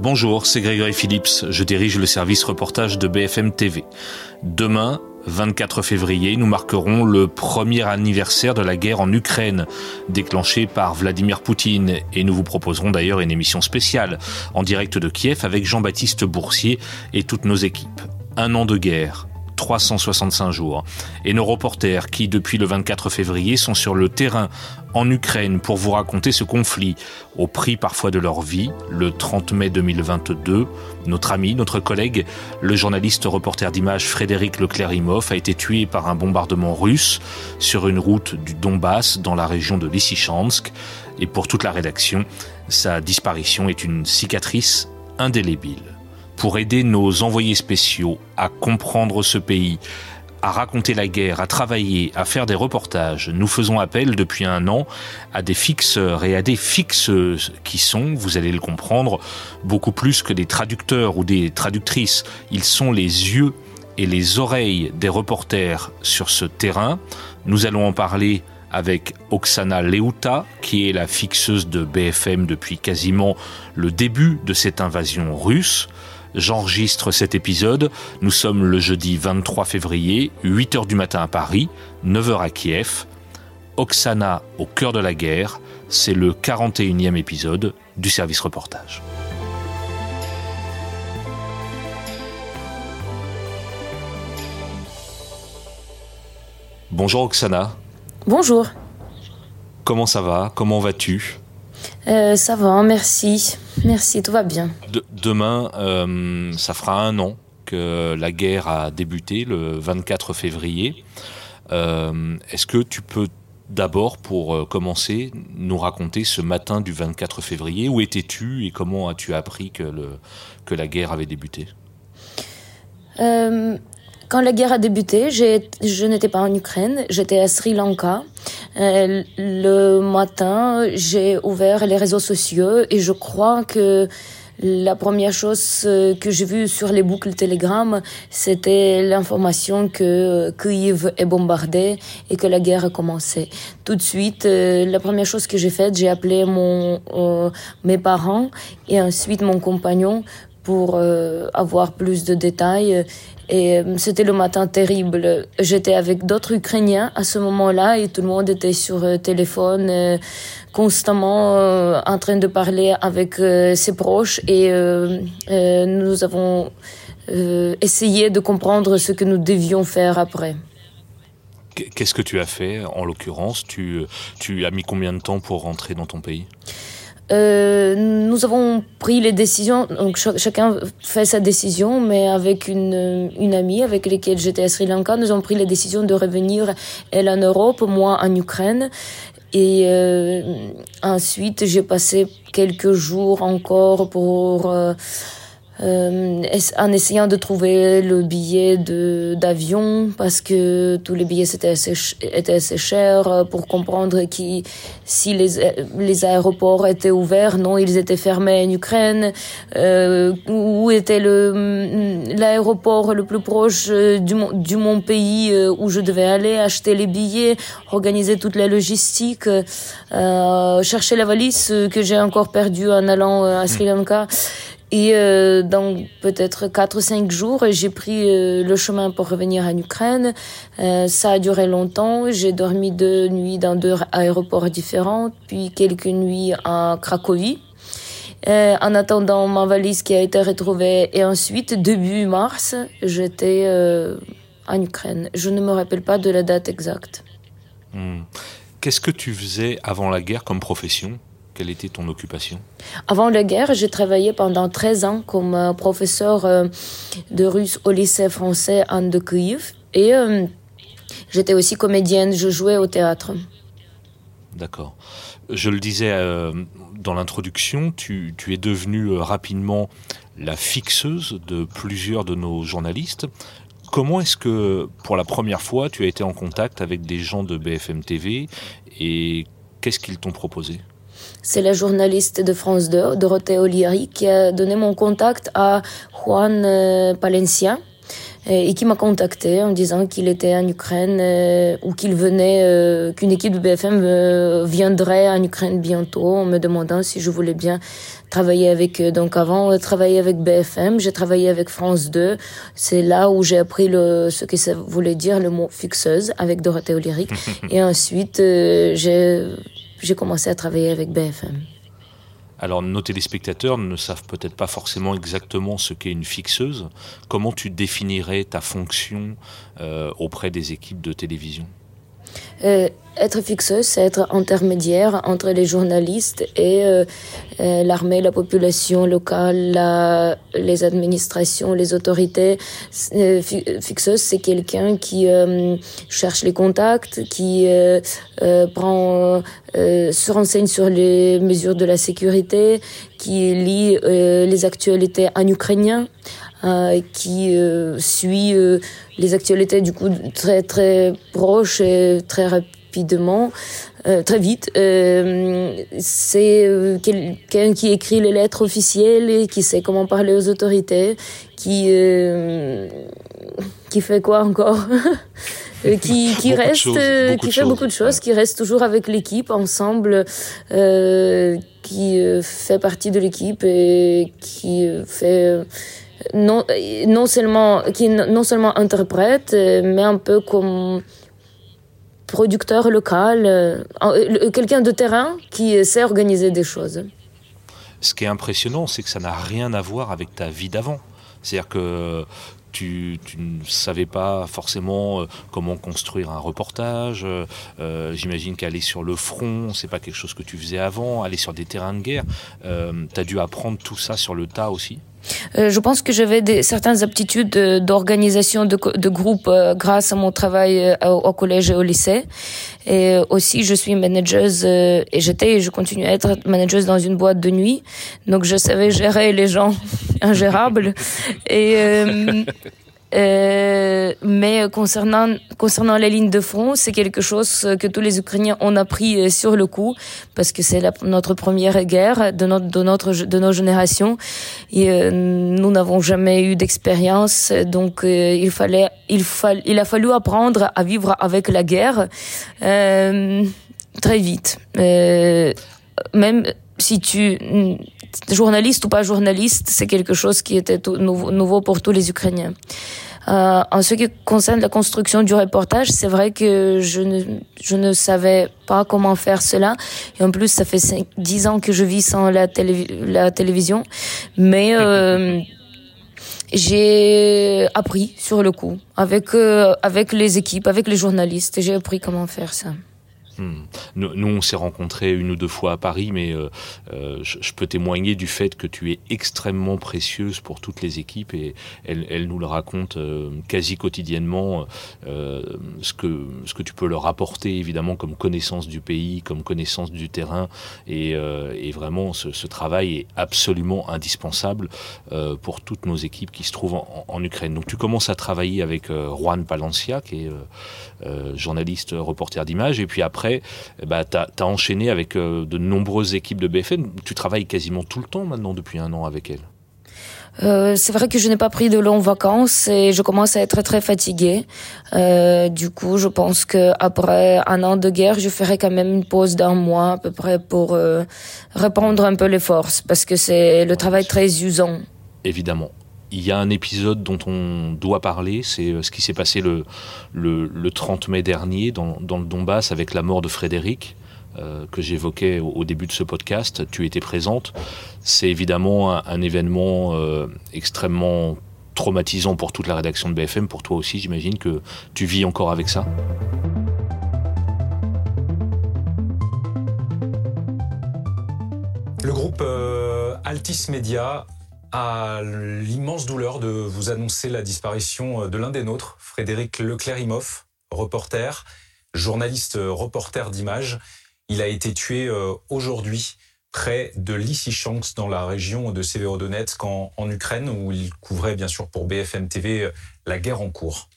Bonjour, c'est Grégory Phillips, je dirige le service reportage de BFM TV. Demain, 24 février, nous marquerons le premier anniversaire de la guerre en Ukraine, déclenchée par Vladimir Poutine, et nous vous proposerons d'ailleurs une émission spéciale en direct de Kiev avec Jean-Baptiste Boursier et toutes nos équipes. Un an de guerre, 365 jours. Et nos reporters qui, depuis le 24 février, sont sur le terrain en Ukraine pour vous raconter ce conflit, au prix parfois de leur vie. Le 30 mai 2022, notre ami, notre collègue, le journaliste reporter d'image Frédéric Leclerimoff a été tué par un bombardement russe sur une route du Donbass dans la région de Lysychansk. Et pour toute la rédaction, sa disparition est une cicatrice indélébile pour aider nos envoyés spéciaux à comprendre ce pays, à raconter la guerre, à travailler, à faire des reportages. Nous faisons appel depuis un an à des fixeurs et à des fixeuses qui sont, vous allez le comprendre, beaucoup plus que des traducteurs ou des traductrices. Ils sont les yeux et les oreilles des reporters sur ce terrain. Nous allons en parler avec Oksana Leuta, qui est la fixeuse de BFM depuis quasiment le début de cette invasion russe. J'enregistre cet épisode. Nous sommes le jeudi 23 février, 8h du matin à Paris, 9h à Kiev. Oksana au cœur de la guerre, c'est le 41e épisode du service reportage. Bonjour Oksana. Bonjour. Comment ça va? Comment vas-tu? Euh, Ça va, merci. Merci, tout va bien. demain, euh, ça fera un an que la guerre a débuté, le 24 février. Euh, est-ce que tu peux d'abord, pour commencer, nous raconter ce matin du 24 février Où étais-tu et comment as-tu appris que, le, que la guerre avait débuté? Quand la guerre a débuté, je n'étais pas en Ukraine, j'étais à Sri Lanka. Euh, le matin, j'ai ouvert les réseaux sociaux et je crois que la première chose euh, que j'ai vue sur les boucles Telegram, c'était l'information que Kyiv est bombardé et que la guerre a commencé. Tout de suite, euh, la première chose que j'ai faite, j'ai appelé mon, mes parents et ensuite mon compagnon pour avoir plus de détails et euh, c'était le matin terrible. J'étais avec d'autres Ukrainiens à ce moment-là et tout le monde était sur euh, téléphone euh, constamment en train de parler avec ses proches et nous avons essayé de comprendre ce que nous devions faire après. Qu'est-ce que tu as fait en l'occurrence? Tu, tu as mis combien de temps pour rentrer dans ton pays? Euh, nous avons pris les décisions, donc chacun fait sa décision, mais avec une, une amie avec laquelle j'étais à Sri Lanka, nous avons pris les décisions de revenir, elle en Europe, moi en Ukraine. Et euh, ensuite, j'ai passé quelques jours encore pour... Euh, euh, en essayant de trouver le billet de d'avion parce que tous les billets étaient assez, étaient assez chers euh, pour comprendre qui si les les aéroports étaient ouverts non ils étaient fermés en Ukraine euh, où était le l'aéroport le plus proche euh, du du mon pays où je devais aller acheter les billets organiser toute la logistique euh, chercher la valise que j'ai encore perdue en allant à Sri Lanka et euh, dans peut-être 4 ou 5 jours, j'ai pris euh, le chemin pour revenir en Ukraine. Euh, ça a duré longtemps. J'ai dormi deux nuits dans deux aéroports différents, puis quelques nuits à Cracovie. Euh, en attendant ma valise qui a été retrouvée. Et ensuite, début mars, j'étais en Ukraine. Je ne me rappelle pas de la date exacte. Hmm. Qu'est-ce que tu faisais avant la guerre comme profession? Quelle était ton occupation? Avant la guerre, j'ai travaillé pendant 13 ans comme euh, professeur euh, de russe au lycée français Anne de Kyiv. Et euh, j'étais aussi comédienne, je jouais au théâtre. D'accord. Je le disais dans l'introduction, tu, tu, es devenue rapidement la fixeuse de plusieurs de nos journalistes. Comment est-ce que, pour la première fois, tu as été en contact avec des gens de BFM TV et qu'est-ce qu'ils t'ont proposé? C'est la journaliste de France 2, Dorothée Oliari, qui a donné mon contact à Juan euh, Palencia. et, qui m'a contacté en disant qu'il était en Ukraine euh, ou qu'il venait, euh, qu'une équipe de BFM euh, viendrait en Ukraine bientôt en me demandant si je voulais bien travailler avec eux. Donc avant, travailler avec BFM, j'ai travaillé avec France 2. C'est là où j'ai appris le, ce que ça voulait dire le mot fixeuse avec Dorothée Olyric. et ensuite, j'ai, j'ai commencé à travailler avec BFM. Alors nos téléspectateurs ne savent peut-être pas forcément exactement ce qu'est une fixeuse. Comment tu définirais ta fonction euh, auprès des équipes de télévision? Euh, être fixeuse, c'est être intermédiaire entre les journalistes et euh, euh, l'armée, la population locale, la, les administrations, les autorités. Euh, fixeuse, c'est quelqu'un qui cherche les contacts, qui prend, se renseigne sur les mesures de la sécurité, qui lit les actualités en ukrainien, qui suit les actualités du coup très très proches et très rapidement, euh, très vite. Euh, c'est euh, quelqu'un qui écrit les lettres officielles et qui sait comment parler aux autorités, qui qui fait quoi encore qui, qui reste, qui fait beaucoup de choses, qui reste toujours avec l'équipe ensemble, qui fait partie de l'équipe et qui fait non, non seulement, qui non seulement interprète, mais un peu comme producteur local, euh, euh, quelqu'un de terrain qui sait organiser des choses. Ce qui est impressionnant, c'est que ça n'a rien à voir avec ta vie d'avant. C'est-à-dire que tu, ne savais pas forcément euh, comment construire un reportage. J'imagine qu'aller sur le front, c'est pas quelque chose que tu faisais avant. Aller sur des terrains de guerre, tu as dû apprendre tout ça sur le tas aussi? Euh, je pense que j'avais des, certaines aptitudes d'organisation de, de groupe euh, grâce à mon travail euh, au, collège et au lycée. Et aussi, je suis manageuse et j'étais et je continue à être manageuse dans une boîte de nuit. Donc, je savais gérer les gens ingérables. Et euh, mais concernant concernant les lignes de front, c'est quelque chose que tous les Ukrainiens ont appris euh, sur le coup parce que c'est notre première guerre de notre de notre de nos générations. Et euh, nous n'avons jamais eu d'expérience donc il fallait il fall, il a fallu apprendre à vivre avec la guerre très vite. Même si tu journaliste ou pas journaliste, c'est quelque chose qui était nouveau, pour tous les Ukrainiens. Euh, en ce qui concerne la construction du reportage, c'est vrai que je ne, savais pas comment faire cela. Et en plus, ça fait 5, 10 ans que je vis sans la télévision. Mais euh, j'ai appris sur le coup, avec, euh, avec les équipes, avec les journalistes. J'ai appris comment faire ça. Hmm. Nous, on s'est rencontrés une ou deux fois à Paris, mais euh, euh, je, peux témoigner du fait que tu es extrêmement précieuse pour toutes les équipes et elles, nous le racontent euh, quasi quotidiennement, ce, que, ce que tu peux leur apporter évidemment comme connaissance du pays, comme connaissance du terrain. Et, vraiment, ce, travail est absolument indispensable pour toutes nos équipes qui se trouvent en, Ukraine. Donc tu commences à travailler avec Juan Palencia, qui est journaliste, reporter d'image, et puis après, bah, tu as, enchaîné avec euh, de nombreuses équipes de BFM. Tu travailles quasiment tout le temps maintenant depuis un an avec elles. Euh, c'est vrai que je n'ai pas pris de longues vacances et je commence à être très fatiguée. Euh, du coup, je pense que après un an de guerre, je ferai quand même une pause d'un mois à peu près pour euh, reprendre un peu les forces parce que c'est le travail très usant. Évidemment. Il y a un épisode dont on doit parler, c'est euh, ce qui s'est passé le, le, 30 mai dernier dans, dans, le Donbass avec la mort de Frédéric. Euh, que j'évoquais au, début de ce podcast, tu étais présente. C'est évidemment un, événement euh, extrêmement traumatisant pour toute la rédaction de BFM, pour toi aussi j'imagine que tu vis encore avec ça. Le groupe Altis Media à l'immense douleur de vous annoncer la disparition de l'un des nôtres, Frédéric Leclerimoff, reporter, journaliste reporter d'images. Il a été tué euh, aujourd'hui près de Lysychansk dans la région de Severodonetsk en, Ukraine où il couvrait bien sûr pour BFM TV euh, la guerre en cours.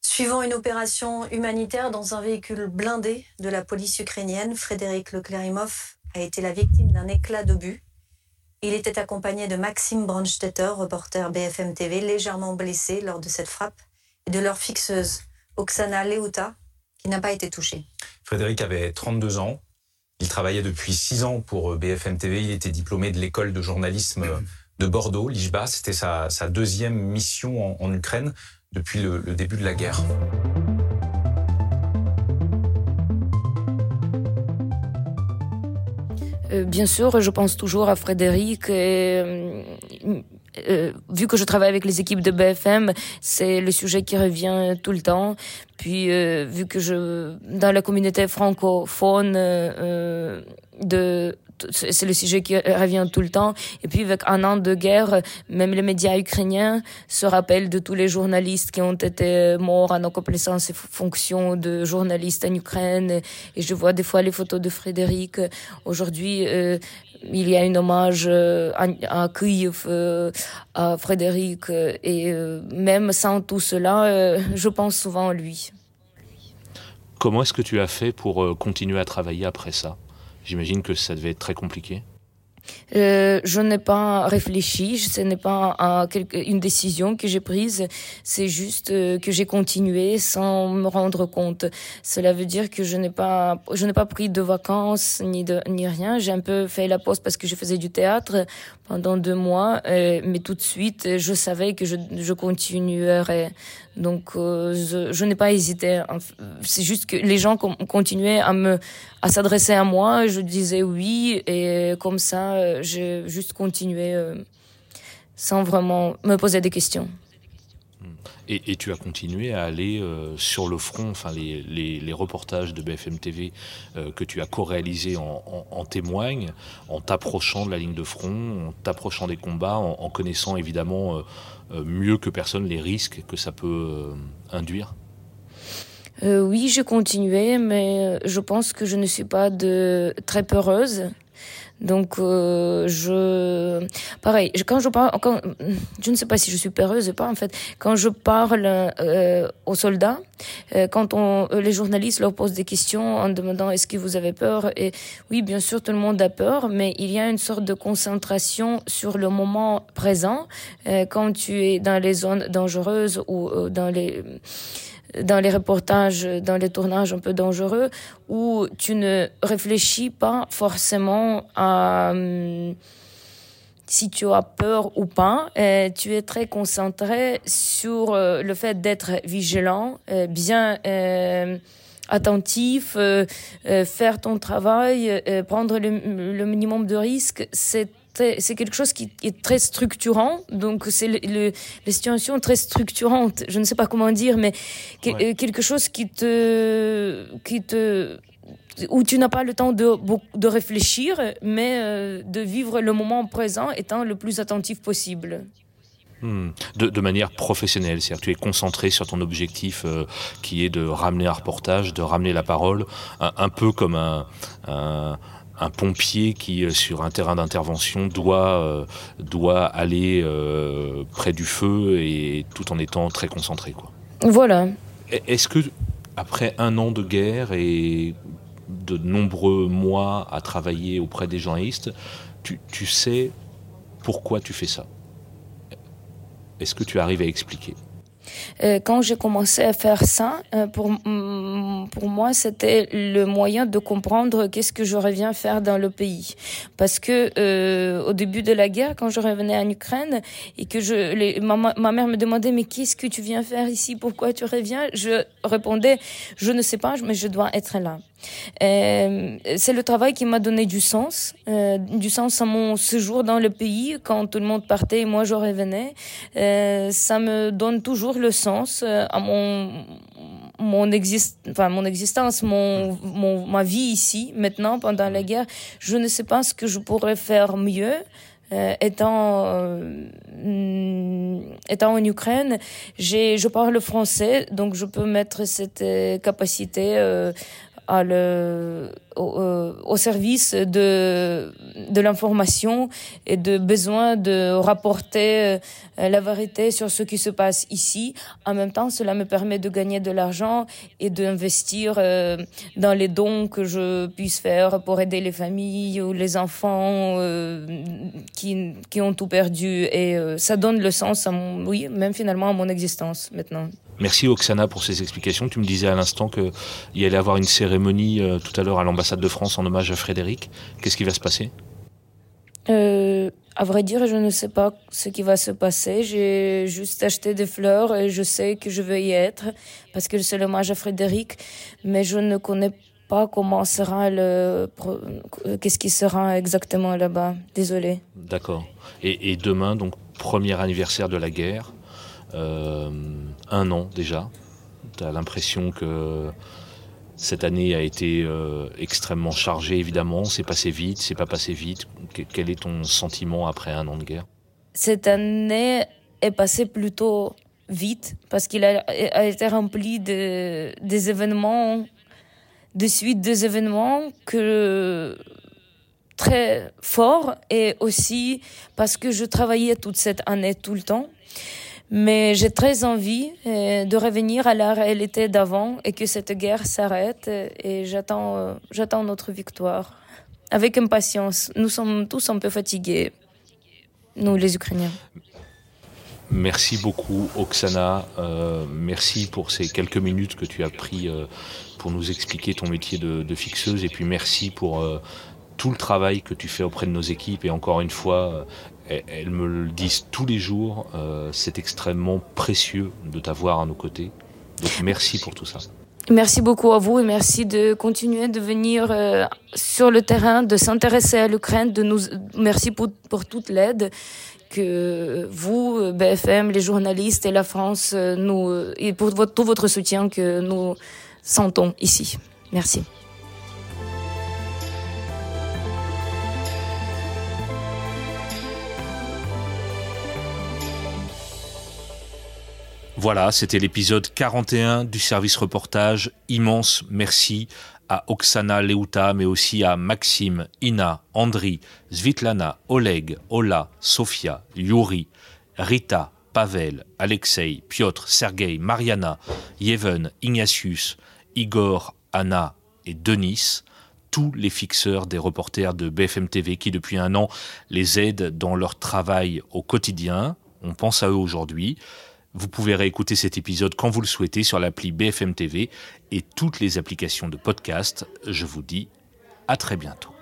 Suivant une opération humanitaire dans un véhicule blindé de la police ukrainienne, Frédéric Leclerimoff a été la victime d'un éclat d'obus il était accompagné de Maxime Brandstetter, reporter BFM TV, légèrement blessé lors de cette frappe. et de leur fixeuse, Oksana Leuta, qui n'a pas été touchée. Frédéric avait 32 ans. Il travaillait depuis 6 ans pour BFM TV. Il était diplômé de l'école de journalisme de Bordeaux, l'IJBA. C'était sa, deuxième mission en, Ukraine depuis le, début de la guerre. Bien sûr, je pense toujours à Frédéric. Et, euh, euh, vu que je travaille avec les équipes de BFM, c'est le sujet qui revient tout le temps. Puis, vu que je dans la communauté francophone de c'est le sujet qui revient tout le temps. Et puis avec un an de guerre, même les médias ukrainiens se rappellent de tous les journalistes qui ont été morts en accomplissant ces fonctions de journalistes en Ukraine. Et je vois des fois les photos de Frédéric. Aujourd'hui, euh, il y a un hommage euh, à, euh, à Frédéric. Et même sans tout cela, je pense souvent à lui. Comment est-ce que tu as fait pour continuer à travailler après ça? J'imagine que ça devait être très compliqué. Euh, je n'ai pas réfléchi, ce n'est pas une décision que j'ai prise, c'est juste euh, que j'ai continué sans me rendre compte. Cela veut dire que je n'ai pas, pas pris de vacances ni de ni rien. J'ai un peu fait la pause parce que je faisais du théâtre pendant deux mois, euh, mais tout de suite, je savais que je, continuerais. Donc, je, je n'ai pas hésité. C'est juste que les gens continuaient à me, à s'adresser à moi. Je disais oui, et comme ça euh, j'ai juste continué euh, sans vraiment me poser des questions. Et, tu as continué à aller euh, sur le front, enfin les, reportages de BFM TV que tu as co-réalisés en, témoignent, en t'approchant de la ligne de front, en t'approchant des combats, en, connaissant évidemment mieux que personne les risques que ça peut induire? oui, j'ai continué, mais je pense que je ne suis pas très peureuse. Donc euh, je pareil quand je parle quand je ne sais pas si je suis peureuse ou pas en fait quand je parle euh, aux soldats euh, quand on les journalistes leur posent des questions en demandant est-ce que vous avez peur et oui bien sûr tout le monde a peur mais il y a une sorte de concentration sur le moment présent quand tu es dans les zones dangereuses ou dans les dans les reportages, dans les tournages un peu dangereux, où tu ne réfléchis pas forcément à hum, si tu as peur ou pas. Tu es très concentré sur euh, le fait d'être vigilant, euh, bien euh, attentif, faire ton travail, prendre le, le minimum de risques. C'est c'est quelque chose qui est très structurant. Donc, c'est le, le, les situations très structurantes. Je ne sais pas comment dire, mais euh, quelque chose qui te, qui te, où tu n'as pas le temps de, de réfléchir, mais euh, de vivre le moment présent étant le plus attentif possible. Hmm. De, de, manière professionnelle, c'est-à-dire que tu es concentré sur ton objectif euh, qui est de ramener un reportage, de ramener la parole, un, un peu comme un, un un pompier qui, euh, sur un terrain d'intervention, doit, euh, doit aller euh, près du feu et tout en étant très concentré. Quoi. Voilà. Est-ce que, après un an de guerre et de nombreux mois à travailler auprès des journalistes, tu, tu sais pourquoi tu fais ça? Est-ce que tu arrives à expliquer? Quand j'ai commencé à faire ça, pour, pour moi, c'était le moyen de comprendre qu'est-ce que je reviens faire dans le pays. Parce que euh, au début de la guerre, quand je revenais en Ukraine et que je, ma, ma mère me demandait mais qu'est-ce que tu viens faire ici, pourquoi tu reviens, je répondais je ne sais pas, mais je dois être là. Euh, c'est le travail qui m'a donné du sens, euh, du sens à mon séjour dans le pays quand tout le monde partait et moi je revenais. Euh, ça me donne toujours le sens euh, à mon mon exist enfin mon existence, mon, mon ma vie ici maintenant pendant la guerre. Je ne sais pas ce que je pourrais faire mieux. Euh, étant euh, étant en Ukraine, j'ai je parle français, donc je peux mettre cette capacité au, euh, au, service de, de l'information et de besoin de rapporter euh, la vérité sur ce qui se passe ici. En même temps, cela me permet de gagner de l'argent et d'investir euh, dans les dons que je puisse faire pour aider les familles ou les enfants qui, qui ont tout perdu. Et ça donne le sens à mon, oui, même finalement à mon existence maintenant. Merci Oksana pour ces explications. Tu me disais à l'instant qu'il y allait avoir une cérémonie euh, tout à l'heure à l'ambassade de France en hommage à Frédéric. Qu'est-ce qui va se passer? Euh, À vrai dire, je ne sais pas ce qui va se passer. J'ai juste acheté des fleurs et je sais que je vais y être parce que c'est l'hommage à Frédéric, mais je ne connais pas comment sera le qu'est-ce qui sera exactement là-bas. Désolé. D'accord. Et, et, demain, donc premier anniversaire de la guerre. Euh, un an déjà. Tu as l'impression que cette année a été euh, extrêmement chargée, évidemment. C'est passé vite, c'est pas passé vite. Quel est ton sentiment après un an de guerre? Cette année est passée plutôt vite parce qu'il a, été rempli de, des événements, de suite des événements que très forts et aussi parce que je travaillais toute cette année tout le temps. Mais j'ai très envie euh, de revenir à la réalité d'avant et que cette guerre s'arrête et j'attends, euh, j'attends notre victoire avec impatience. Nous sommes tous un peu fatigués, nous les Ukrainiens. Merci beaucoup Oksana, euh, merci pour ces quelques minutes que tu as pris euh, pour nous expliquer ton métier de, fixeuse et puis merci pour euh, tout le travail que tu fais auprès de nos équipes et encore une fois elles me le disent tous les jours, euh, c'est extrêmement précieux de t'avoir à nos côtés. Merci pour tout ça. Merci beaucoup à vous et merci de continuer de venir euh, sur le terrain, de s'intéresser à l'Ukraine, de nous merci pour, pour toute l'aide que vous, BFM, les journalistes et la France, euh, nous et pour tout votre soutien que nous sentons ici. Merci. Voilà, c'était l'épisode 41 du service reportage. Immense merci à Oksana Leuta, mais aussi à Maxime, Ina, Andri, Svitlana, Oleg, Ola, Sofia, Yuri, Rita, Pavel, Alexei, Piotr, Sergei, Mariana, Yeven, Ignatius, Igor, Anna et Denis, tous les fixeurs des reporters de BFM TV qui depuis un an les aident dans leur travail au quotidien. On pense à eux aujourd'hui. Vous pouvez réécouter cet épisode quand vous le souhaitez sur l'appli BFM TV et toutes les applications de podcast. Je vous dis à très bientôt.